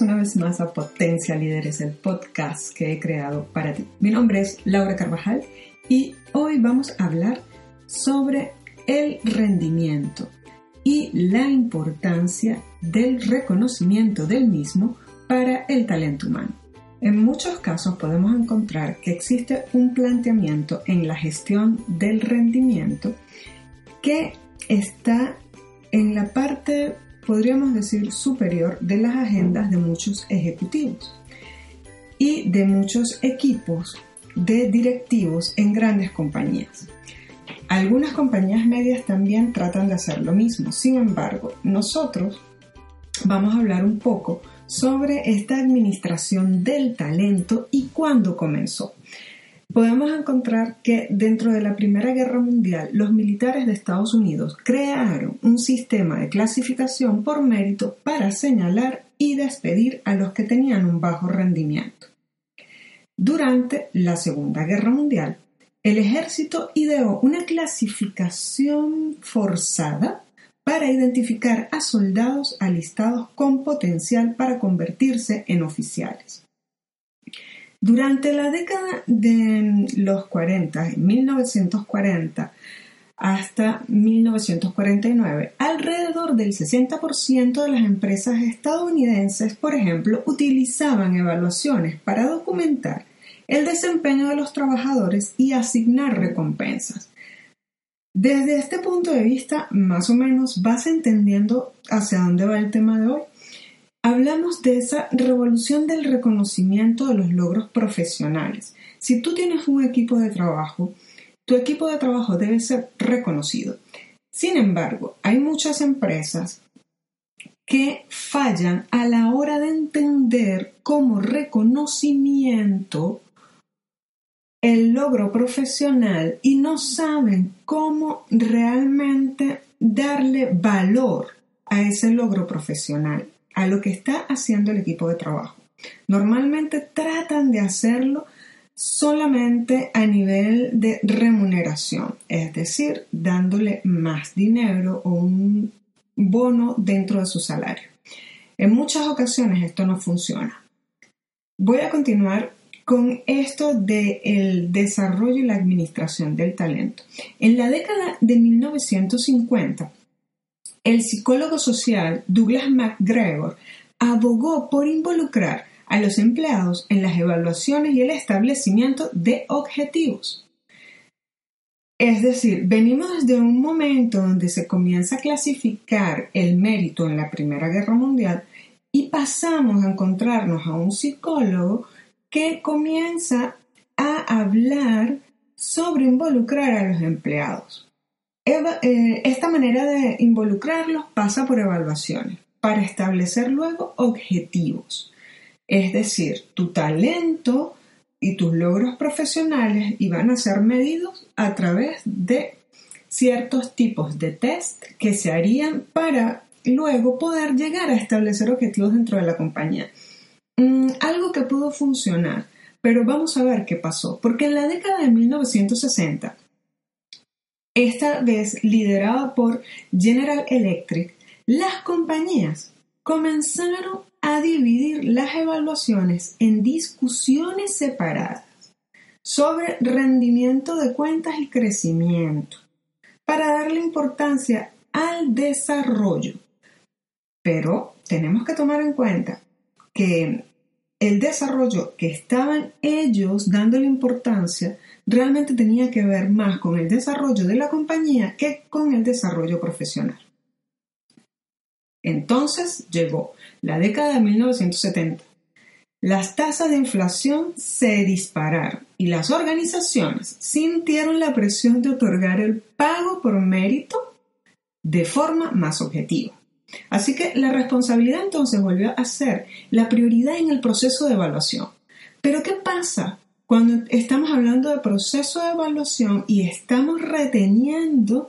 una vez más a Potencia Líderes, el podcast que he creado para ti. Mi nombre es Laura Carvajal y hoy vamos a hablar sobre el rendimiento y la importancia del reconocimiento del mismo para el talento humano. En muchos casos podemos encontrar que existe un planteamiento en la gestión del rendimiento que está en la parte podríamos decir, superior de las agendas de muchos ejecutivos y de muchos equipos de directivos en grandes compañías. Algunas compañías medias también tratan de hacer lo mismo. Sin embargo, nosotros vamos a hablar un poco sobre esta administración del talento y cuándo comenzó podemos encontrar que dentro de la Primera Guerra Mundial los militares de Estados Unidos crearon un sistema de clasificación por mérito para señalar y despedir a los que tenían un bajo rendimiento. Durante la Segunda Guerra Mundial, el ejército ideó una clasificación forzada para identificar a soldados alistados con potencial para convertirse en oficiales. Durante la década de los 40, 1940 hasta 1949, alrededor del 60% de las empresas estadounidenses, por ejemplo, utilizaban evaluaciones para documentar el desempeño de los trabajadores y asignar recompensas. Desde este punto de vista, más o menos vas entendiendo hacia dónde va el tema de hoy. Hablamos de esa revolución del reconocimiento de los logros profesionales. Si tú tienes un equipo de trabajo, tu equipo de trabajo debe ser reconocido. Sin embargo, hay muchas empresas que fallan a la hora de entender como reconocimiento el logro profesional y no saben cómo realmente darle valor a ese logro profesional a lo que está haciendo el equipo de trabajo. Normalmente tratan de hacerlo solamente a nivel de remuneración, es decir, dándole más dinero o un bono dentro de su salario. En muchas ocasiones esto no funciona. Voy a continuar con esto del desarrollo y la administración del talento. En la década de 1950, el psicólogo social Douglas MacGregor abogó por involucrar a los empleados en las evaluaciones y el establecimiento de objetivos. Es decir, venimos de un momento donde se comienza a clasificar el mérito en la Primera Guerra Mundial y pasamos a encontrarnos a un psicólogo que comienza a hablar sobre involucrar a los empleados. Eh, esta manera de involucrarlos pasa por evaluaciones para establecer luego objetivos. Es decir, tu talento y tus logros profesionales iban a ser medidos a través de ciertos tipos de test que se harían para luego poder llegar a establecer objetivos dentro de la compañía. Mm, algo que pudo funcionar, pero vamos a ver qué pasó, porque en la década de 1960 esta vez liderada por General Electric, las compañías comenzaron a dividir las evaluaciones en discusiones separadas sobre rendimiento de cuentas y crecimiento para darle importancia al desarrollo. Pero tenemos que tomar en cuenta que el desarrollo que estaban ellos dándole importancia realmente tenía que ver más con el desarrollo de la compañía que con el desarrollo profesional. Entonces llegó la década de 1970. las tasas de inflación se dispararon y las organizaciones sintieron la presión de otorgar el pago por mérito de forma más objetiva. Así que la responsabilidad entonces volvió a ser la prioridad en el proceso de evaluación. Pero ¿qué pasa cuando estamos hablando de proceso de evaluación y estamos reteniendo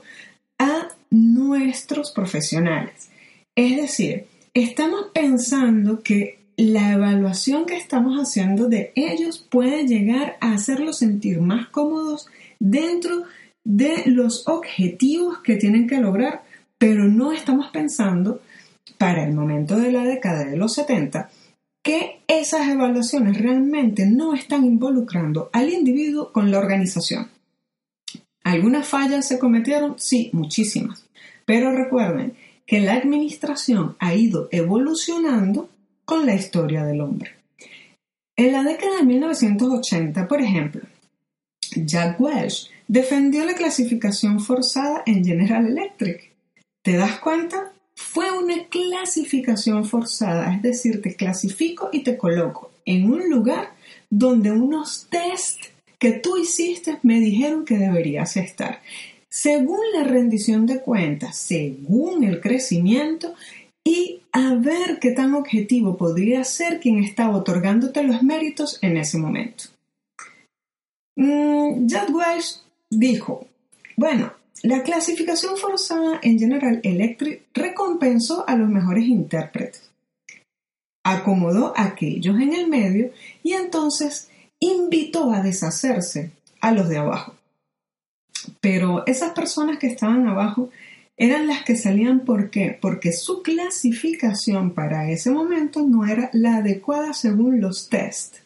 a nuestros profesionales? Es decir, estamos pensando que la evaluación que estamos haciendo de ellos puede llegar a hacerlos sentir más cómodos dentro de los objetivos que tienen que lograr, pero no estamos pensando para el momento de la década de los 70 que esas evaluaciones realmente no están involucrando al individuo con la organización. ¿Algunas fallas se cometieron? Sí, muchísimas. Pero recuerden que la administración ha ido evolucionando con la historia del hombre. En la década de 1980, por ejemplo, Jack Welch defendió la clasificación forzada en General Electric. ¿Te das cuenta? Fue una clasificación forzada, es decir, te clasifico y te coloco en un lugar donde unos test que tú hiciste me dijeron que deberías estar. Según la rendición de cuentas, según el crecimiento y a ver qué tan objetivo podría ser quien estaba otorgándote los méritos en ese momento. Mm, Judd Welch dijo, bueno, la clasificación forzada en General Electric recompensó a los mejores intérpretes, acomodó a aquellos en el medio y entonces invitó a deshacerse a los de abajo. Pero esas personas que estaban abajo eran las que salían. Porque su clasificación para ese momento no era la adecuada según los test.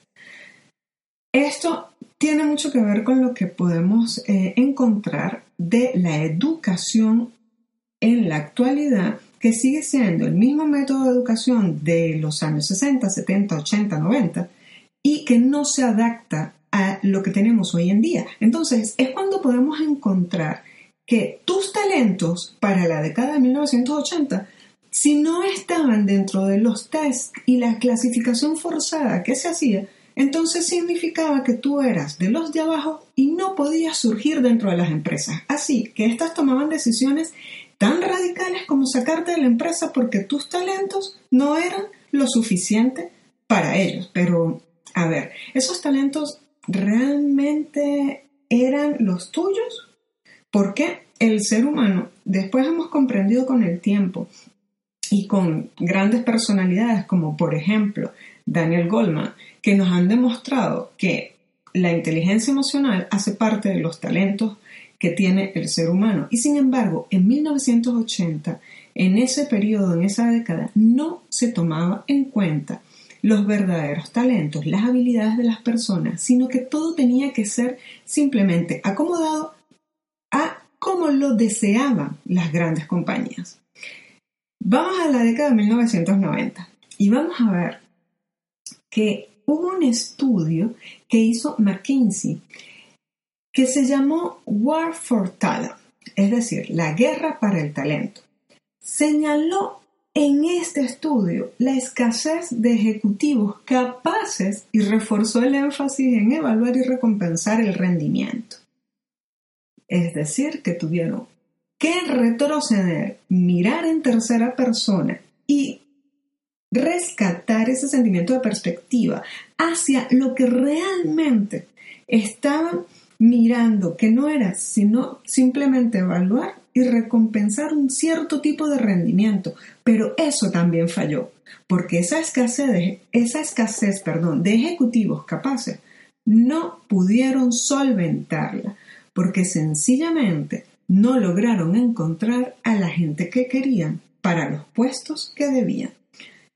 Esto tiene mucho que ver con lo que podemos eh, encontrar de la educación en la actualidad, que sigue siendo el mismo método de educación de los años 60, 70, 80, 90, y que no se adapta a lo que tenemos hoy en día. Entonces, es cuando podemos encontrar que tus talentos para la década de 1980, si no estaban dentro de los tests y la clasificación forzada que se hacía, entonces significaba que tú eras de los de abajo y no podías surgir dentro de las empresas. Así que estas tomaban decisiones tan radicales como sacarte de la empresa porque tus talentos no eran lo suficiente para ellos. Pero, a ver, ¿esos talentos realmente eran los tuyos? Porque el ser humano, después hemos comprendido con el tiempo y con grandes personalidades como por ejemplo Daniel Goldman, que nos han demostrado que la inteligencia emocional hace parte de los talentos que tiene el ser humano. Y sin embargo, en 1980, en ese periodo, en esa década, no se tomaba en cuenta los verdaderos talentos, las habilidades de las personas, sino que todo tenía que ser simplemente acomodado a cómo lo deseaban las grandes compañías. Vamos a la década de 1990 y vamos a ver que hubo un estudio que hizo McKinsey que se llamó War for Talent, es decir, la guerra para el talento. Señaló en este estudio la escasez de ejecutivos capaces y reforzó el énfasis en evaluar y recompensar el rendimiento. Es decir, que tuvieron que retroceder, mirar en tercera persona y rescatar ese sentimiento de perspectiva hacia lo que realmente estaban mirando, que no era sino simplemente evaluar y recompensar un cierto tipo de rendimiento, pero eso también falló, porque esa escasez, de, esa escasez perdón, de ejecutivos capaces no pudieron solventarla, porque sencillamente no lograron encontrar a la gente que querían para los puestos que debían.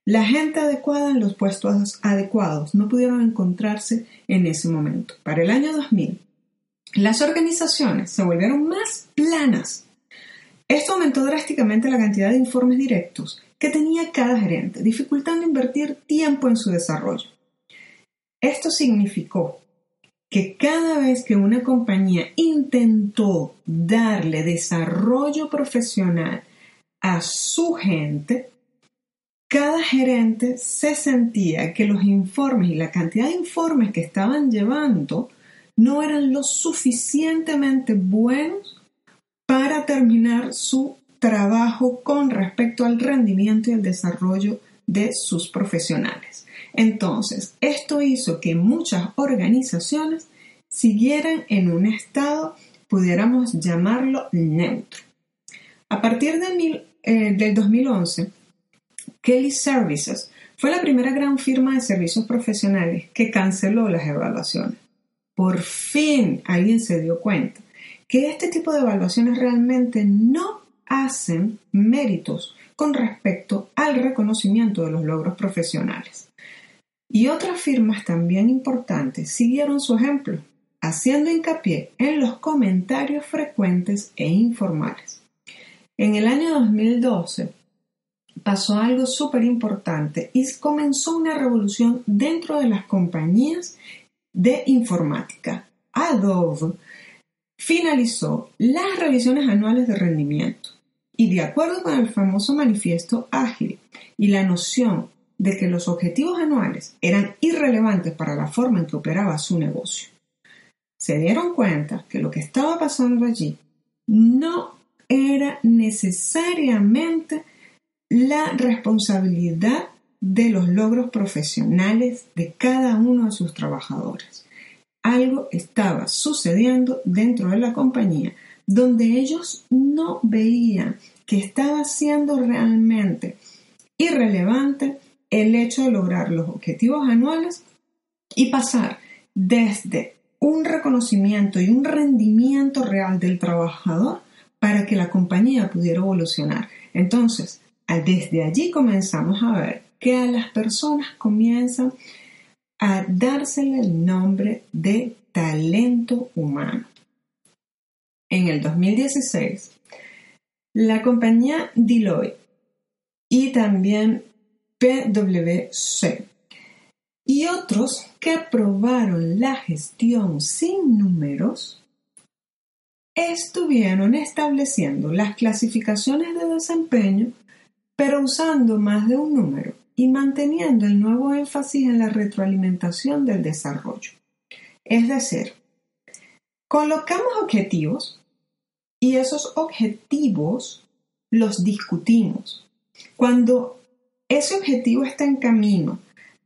La gente adecuada en los puestos adecuados no pudieron encontrarse en ese momento. Para el año 2000, las organizaciones se volvieron más planas. Esto aumentó drásticamente la cantidad de informes directos que tenía cada gerente, dificultando invertir tiempo en su desarrollo. Esto significó que cada vez que una compañía intentó darle desarrollo profesional a su gente, cada gerente se sentía que los informes y la cantidad de informes que estaban llevando no eran lo suficientemente buenos para terminar su trabajo con respecto al rendimiento y el desarrollo de sus profesionales. Entonces, esto hizo que muchas organizaciones siguieran en un estado, pudiéramos llamarlo neutro. A partir de eh, del 2011, Kelly Services fue la primera gran firma de servicios profesionales que canceló las evaluaciones. Por fin alguien se dio cuenta que este tipo de evaluaciones realmente no hacen méritos con respecto al reconocimiento de los logros profesionales. Y otras firmas también importantes siguieron su ejemplo, haciendo hincapié en los comentarios frecuentes e informales. En el año 2012 pasó algo súper importante y comenzó una revolución dentro de las compañías de informática. Adobe finalizó las revisiones anuales de rendimiento y de acuerdo con el famoso manifiesto ágil y la noción de que los objetivos anuales eran irrelevantes para la forma en que operaba su negocio, se dieron cuenta que lo que estaba pasando allí no era necesariamente la responsabilidad de los logros profesionales de cada uno de sus trabajadores. Algo estaba sucediendo dentro de la compañía donde ellos no veían que estaba siendo realmente irrelevante el hecho de lograr los objetivos anuales y pasar desde un reconocimiento y un rendimiento real del trabajador para que la compañía pudiera evolucionar. Entonces, desde allí comenzamos a ver que a las personas comienzan a dársele el nombre de talento humano. En el 2016, la compañía Deloitte y también PwC y otros que probaron la gestión sin números estuvieron estableciendo las clasificaciones de desempeño pero usando más de un número y manteniendo el nuevo énfasis en la retroalimentación del desarrollo. Es decir, colocamos objetivos y esos objetivos los discutimos. Cuando ese objetivo está en camino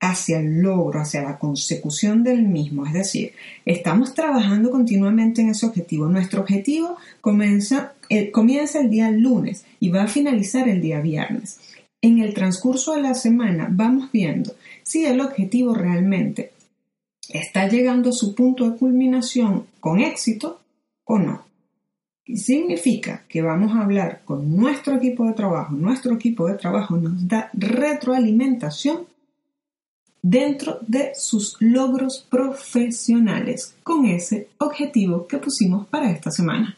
hacia el logro, hacia la consecución del mismo. Es decir, estamos trabajando continuamente en ese objetivo. Nuestro objetivo comienza, eh, comienza el día lunes y va a finalizar el día viernes. En el transcurso de la semana vamos viendo si el objetivo realmente está llegando a su punto de culminación con éxito o no. Significa que vamos a hablar con nuestro equipo de trabajo. Nuestro equipo de trabajo nos da retroalimentación dentro de sus logros profesionales con ese objetivo que pusimos para esta semana.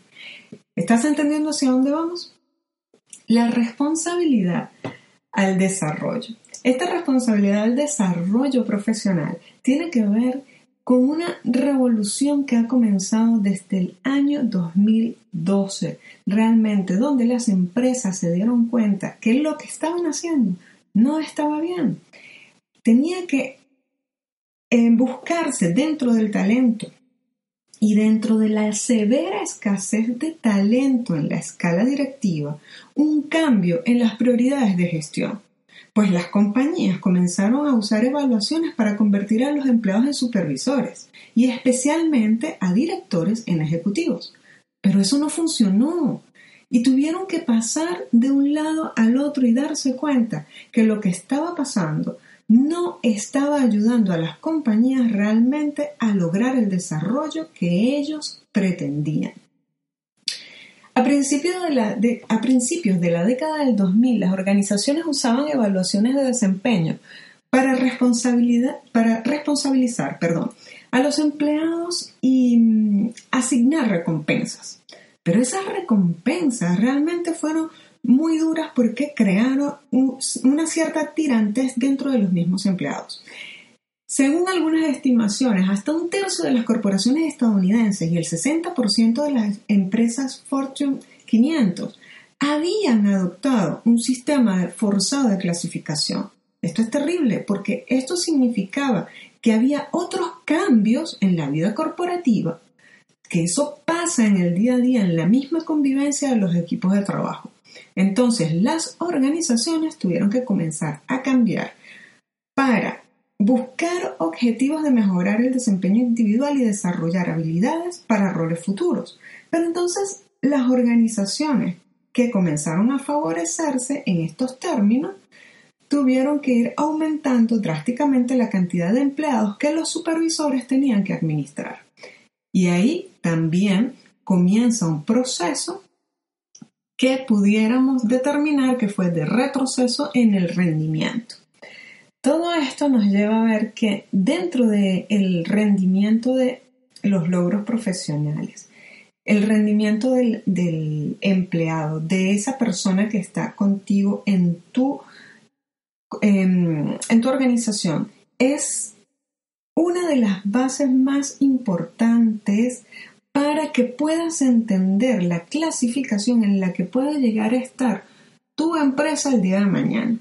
¿Estás entendiendo hacia dónde vamos? La responsabilidad al desarrollo. Esta responsabilidad al desarrollo profesional tiene que ver con una revolución que ha comenzado desde el año 2012, realmente, donde las empresas se dieron cuenta que lo que estaban haciendo no estaba bien tenía que eh, buscarse dentro del talento y dentro de la severa escasez de talento en la escala directiva, un cambio en las prioridades de gestión, pues las compañías comenzaron a usar evaluaciones para convertir a los empleados en supervisores y especialmente a directores en ejecutivos. Pero eso no funcionó y tuvieron que pasar de un lado al otro y darse cuenta que lo que estaba pasando no estaba ayudando a las compañías realmente a lograr el desarrollo que ellos pretendían. A principios de la, a principios de la década del 2000, las organizaciones usaban evaluaciones de desempeño para, responsabilidad, para responsabilizar perdón, a los empleados y mm, asignar recompensas. Pero esas recompensas realmente fueron muy duras porque crearon una cierta tirantes dentro de los mismos empleados. Según algunas estimaciones, hasta un tercio de las corporaciones estadounidenses y el 60% de las empresas Fortune 500 habían adoptado un sistema forzado de clasificación. Esto es terrible porque esto significaba que había otros cambios en la vida corporativa, que eso pasa en el día a día, en la misma convivencia de los equipos de trabajo. Entonces las organizaciones tuvieron que comenzar a cambiar para buscar objetivos de mejorar el desempeño individual y desarrollar habilidades para roles futuros. Pero entonces las organizaciones que comenzaron a favorecerse en estos términos tuvieron que ir aumentando drásticamente la cantidad de empleados que los supervisores tenían que administrar. Y ahí también comienza un proceso que pudiéramos determinar que fue de retroceso en el rendimiento. Todo esto nos lleva a ver que dentro del rendimiento de los logros profesionales, el rendimiento del, empleado, de esa persona que está contigo en tu, en tu organización, es una de las bases más importantes para que puedas entender la clasificación en la que puede llegar a estar tu empresa el día de mañana.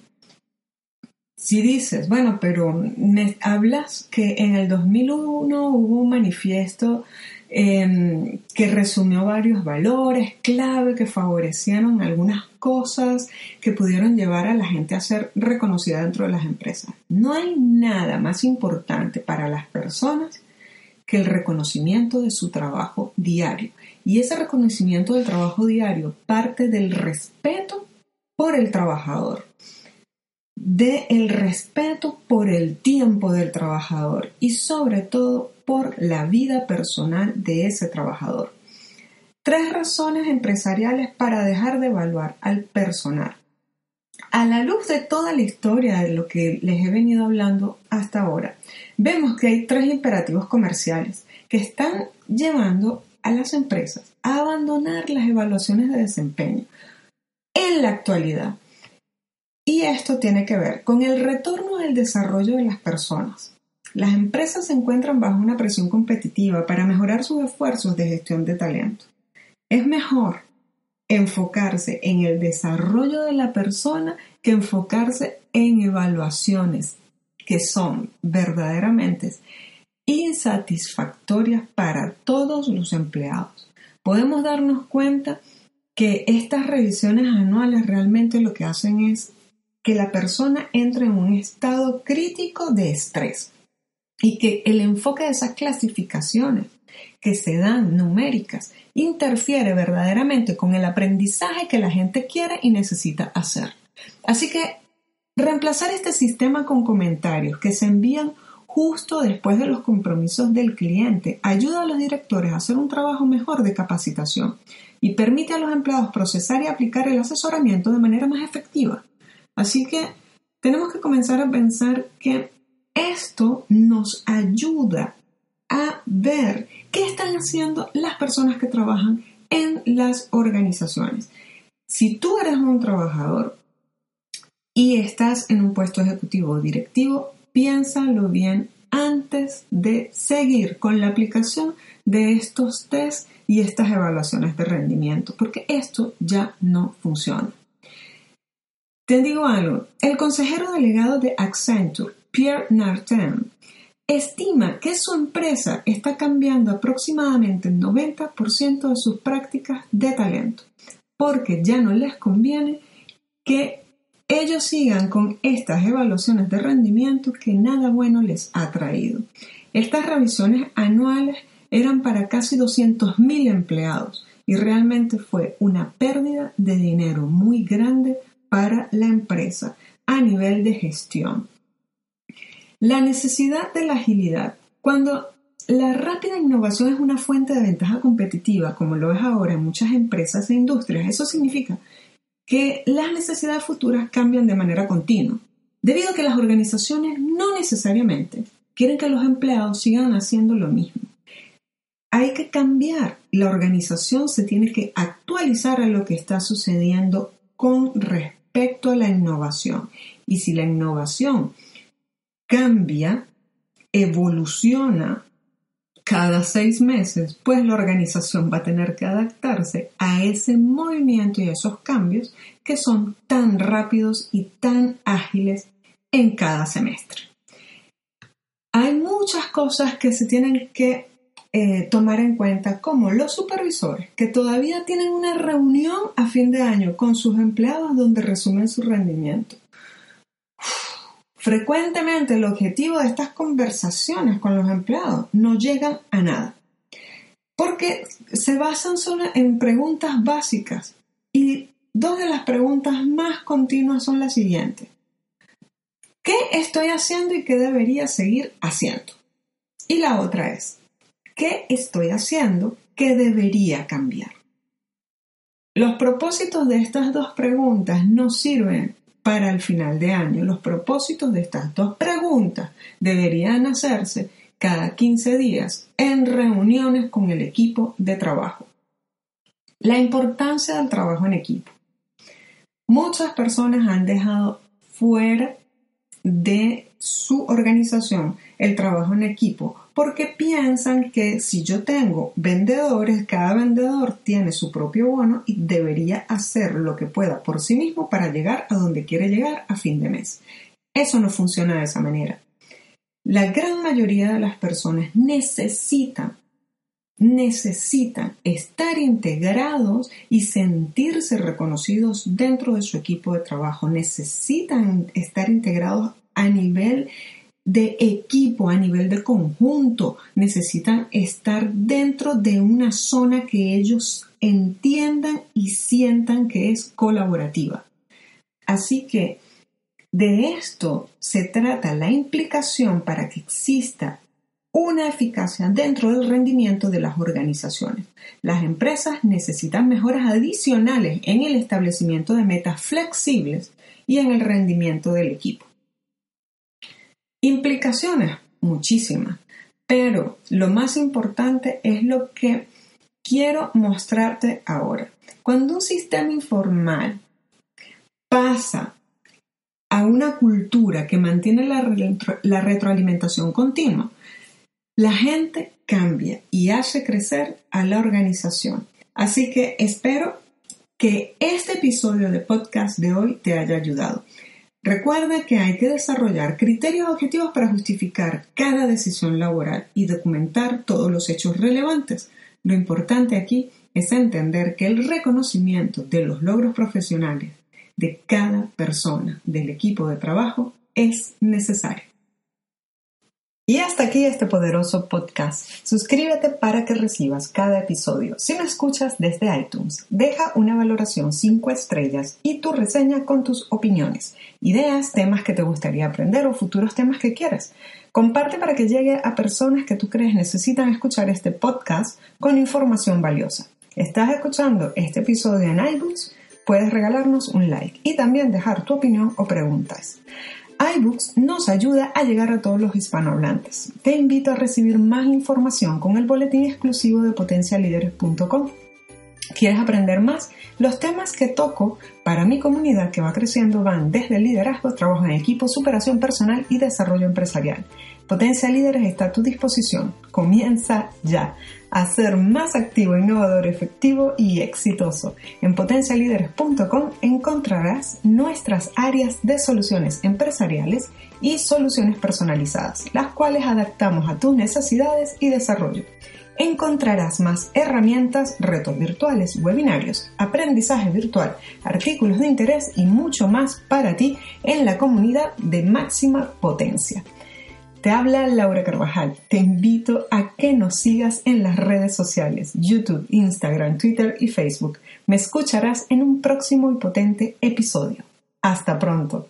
Si dices, bueno, pero me hablas que en el 2001 hubo un manifiesto em, que resumió varios valores clave que favorecieron algunas cosas que pudieron llevar a la gente a ser reconocida dentro de las empresas. No hay nada más importante para las personas que el reconocimiento de su trabajo diario. Y ese reconocimiento del trabajo diario parte del respeto por el trabajador de el respeto por el tiempo del trabajador y sobre todo por la vida personal de ese trabajador. Tres razones empresariales para dejar de evaluar al personal. A la luz de toda la historia de lo que les he venido hablando hasta ahora, vemos que hay tres imperativos comerciales que están llevando a las empresas a abandonar las evaluaciones de desempeño. En la actualidad, y esto tiene que ver con el retorno del desarrollo de las personas. Las empresas se encuentran bajo una presión competitiva para mejorar sus esfuerzos de gestión de talento. Es mejor enfocarse en el desarrollo de la persona que enfocarse en evaluaciones que son verdaderamente insatisfactorias para todos los empleados. Podemos darnos cuenta que estas revisiones anuales realmente lo que hacen es que la persona entre en un estado crítico de estrés y que el enfoque de esas clasificaciones que se dan numéricas interfiere verdaderamente con el aprendizaje que la gente quiere y necesita hacer. Así que reemplazar este sistema con comentarios que se envían justo después de los compromisos del cliente ayuda a los directores a hacer un trabajo mejor de capacitación y permite a los empleados procesar y aplicar el asesoramiento de manera más efectiva. Así que tenemos que comenzar a pensar que esto nos ayuda a ver qué están haciendo las personas que trabajan en las organizaciones. Si tú eres un trabajador y estás en un puesto ejecutivo o directivo, piénsalo bien antes de seguir con la aplicación de estos test y estas evaluaciones de rendimiento, porque esto ya no funciona. Te digo algo, el consejero delegado de Accenture, Pierre Nartin, estima que su empresa está cambiando aproximadamente el 90% de sus prácticas de talento, porque ya no les conviene que ellos sigan con estas evaluaciones de rendimiento que nada bueno les ha traído. Estas revisiones anuales eran para casi 200.000 empleados y realmente fue una pérdida de dinero muy grande para la empresa a nivel de gestión. La necesidad de la agilidad. Cuando la rápida innovación es una fuente de ventaja competitiva, como lo es ahora en muchas empresas e industrias, eso significa que las necesidades futuras cambian de manera continua, debido a que las organizaciones no necesariamente quieren que los empleados sigan haciendo lo mismo. Hay que cambiar, la organización se tiene que actualizar a lo que está sucediendo con respecto a la innovación. Y si la innovación cambia, evoluciona cada seis meses, pues la organización va a tener que adaptarse a ese movimiento y a esos cambios que son tan rápidos y tan ágiles en cada semestre. Hay muchas cosas que se tienen que eh, tomar en cuenta, como los supervisores, que todavía tienen una reunión a fin de año con sus empleados donde resumen su rendimiento. Frecuentemente el objetivo de estas conversaciones con los empleados no llegan a nada, porque se basan solo en preguntas básicas y dos de las preguntas más continuas son las siguientes. ¿Qué estoy haciendo y qué debería seguir haciendo? Y la otra es, ¿qué estoy haciendo que debería cambiar? Los propósitos de estas dos preguntas no sirven para el final de año. Los propósitos de estas dos preguntas deberían hacerse cada 15 días en reuniones con el equipo de trabajo. La importancia del trabajo en equipo. Muchas personas han dejado fuera de su organización el trabajo en equipo porque piensan que si yo tengo vendedores, cada vendedor tiene su propio bono y debería hacer lo que pueda por sí mismo para llegar a donde quiere llegar a fin de mes. Eso no funciona de esa manera. La gran mayoría de las personas necesitan necesitan estar integrados y sentirse reconocidos dentro de su equipo de trabajo. Necesitan estar integrados a nivel de equipo, a nivel de conjunto. Necesitan estar dentro de una zona que ellos entiendan y sientan que es colaborativa. Así que de esto se trata la implicación para que exista una eficacia dentro del rendimiento de las organizaciones. Las empresas necesitan mejoras adicionales en el establecimiento de metas flexibles y en el rendimiento del equipo. Implicaciones, muchísimas, pero lo más importante es lo que quiero mostrarte ahora. Cuando un sistema informal pasa a una cultura que mantiene la, retroalimentación continua, la gente cambia y hace crecer a la organización. Así que espero que este episodio de podcast de hoy te haya ayudado. Recuerda que hay que desarrollar criterios objetivos para justificar cada decisión laboral y documentar todos los hechos relevantes. Lo importante aquí es entender que el reconocimiento de los logros profesionales de cada persona del equipo de trabajo es necesario. Y hasta aquí este poderoso podcast. Suscríbete para que recibas cada episodio. Si me escuchas desde iTunes, deja una valoración 5 estrellas y tu reseña con tus opiniones, ideas, temas que te gustaría aprender o futuros temas que quieras. Comparte para que llegue a personas que tú crees necesitan escuchar este podcast con información valiosa. ¿Estás escuchando este episodio en iTunes? Puedes regalarnos un like y también dejar tu opinión o preguntas iBooks nos ayuda a llegar a todos los hispanohablantes. Te invito a recibir más información con el boletín exclusivo de potencialíderes.com. ¿Quieres aprender más? Los temas que toco para mi comunidad que va creciendo van desde liderazgo, trabajo en equipo, superación personal y desarrollo empresarial. Potencia Líderes está a tu disposición. Comienza ya a ser más activo, innovador, efectivo y exitoso. En potencialíderes.com encontrarás nuestras áreas de soluciones empresariales y soluciones personalizadas, las cuales adaptamos a tus necesidades y desarrollo. Encontrarás más herramientas, retos virtuales, webinarios, aprendizaje virtual, artículos de interés y mucho más para ti en la comunidad de máxima potencia. Te habla Laura Carvajal. Te invito a que nos sigas en las redes sociales, YouTube, Instagram, Twitter y Facebook. Me escucharás en un próximo y potente episodio. Hasta pronto.